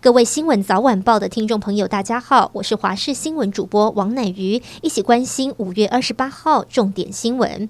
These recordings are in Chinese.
各位新闻早晚报的听众朋友，大家好，我是华视新闻主播王乃瑜，一起关心五月二十八号重点新闻。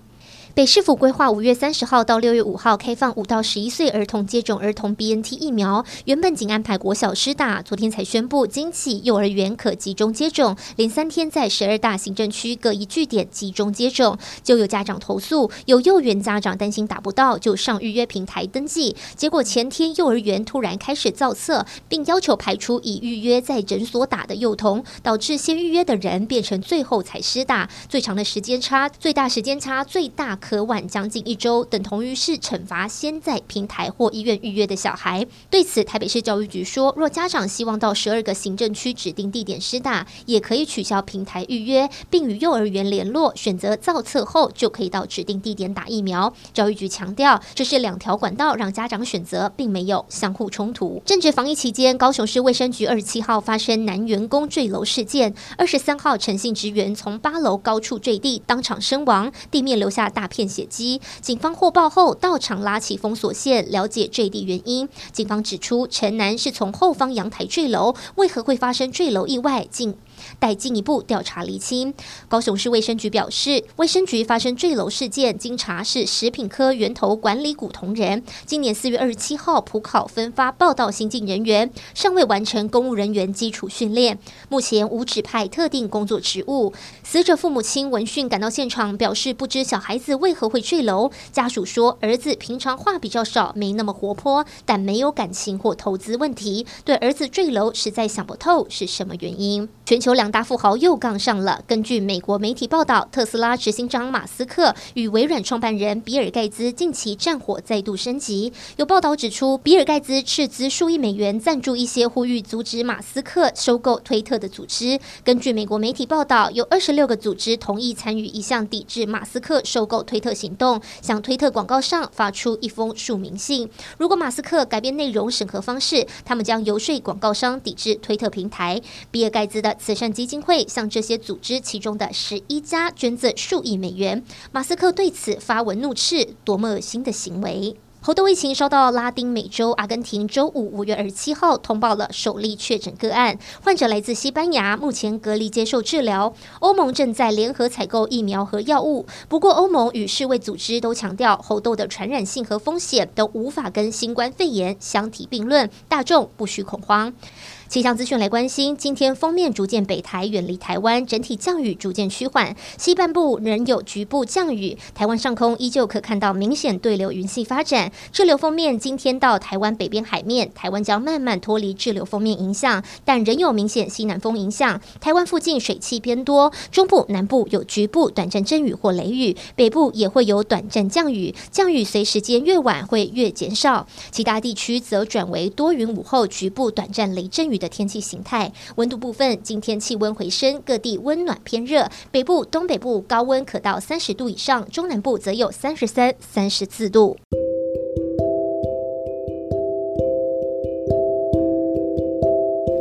北市府规划五月三十号到六月五号开放五到十一岁儿童接种儿童 BNT 疫苗，原本仅安排国小施打，昨天才宣布，今起幼儿园可集中接种，连三天在十二大行政区各一据点集中接种。就有家长投诉，有幼儿园家长担心打不到，就上预约平台登记，结果前天幼儿园突然开始造册，并要求排除已预约在诊所打的幼童，导致先预约的人变成最后才施打，最长的时间差，最大时间差最大。可晚将近一周，等同于是惩罚先在平台或医院预约的小孩。对此，台北市教育局说，若家长希望到十二个行政区指定地点施打，也可以取消平台预约，并与幼儿园联络，选择造册后就可以到指定地点打疫苗。教育局强调，这是两条管道让家长选择，并没有相互冲突。正值防疫期间，高雄市卫生局二十七号发生男员工坠楼事件，二十三号陈姓职员从八楼高处坠地，当场身亡，地面留下大片。片血机，警方获报后到场拉起封锁线，了解坠地原因。警方指出，陈男是从后方阳台坠楼，为何会发生坠楼意外？竟待进一步调查厘清。高雄市卫生局表示，卫生局发生坠楼事件，经查是食品科源头管理股同仁。今年四月二十七号普考分发报道新进人员，尚未完成公务人员基础训练，目前无指派特定工作职务。死者父母亲闻讯赶到现场，表示不知小孩子为何会坠楼。家属说，儿子平常话比较少，没那么活泼，但没有感情或投资问题。对儿子坠楼，实在想不透是什么原因。全球有两大富豪又杠上了。根据美国媒体报道，特斯拉执行长马斯克与微软创办人比尔盖茨近期战火再度升级。有报道指出，比尔盖茨斥资数亿美元赞助一些呼吁阻止马斯克收购推特的组织。根据美国媒体报道，有二十六个组织同意参与一项抵制马斯克收购推特行动，向推特广告上发出一封署名信。如果马斯克改变内容审核方式，他们将游说广告商抵制推特平台。比尔盖茨的此善基金会向这些组织其中的十一家捐赠数亿美元。马斯克对此发文怒斥：“多么恶心的行为！”猴痘疫情烧到拉丁美洲，阿根廷周五五月二十七号通报了首例确诊个案，患者来自西班牙，目前隔离接受治疗。欧盟正在联合采购疫苗和药物，不过欧盟与世卫组织都强调，猴痘的传染性和风险都无法跟新冠肺炎相提并论，大众不需恐慌。气象资讯来关心，今天封面逐渐北抬，远离台湾，整体降雨逐渐趋缓，西半部仍有局部降雨。台湾上空依旧可看到明显对流云系发展，滞留锋面今天到台湾北边海面，台湾将慢慢脱离滞留锋面影响，但仍有明显西南风影响。台湾附近水汽偏多，中部、南部有局部短暂阵雨或雷雨，北部也会有短暂降雨，降雨随时间越晚会越减少。其他地区则转为多云午后局部短暂雷阵雨。的天气形态，温度部分，今天气温回升，各地温暖偏热，北部、东北部高温可到三十度以上，中南部则有三十三、三十四度。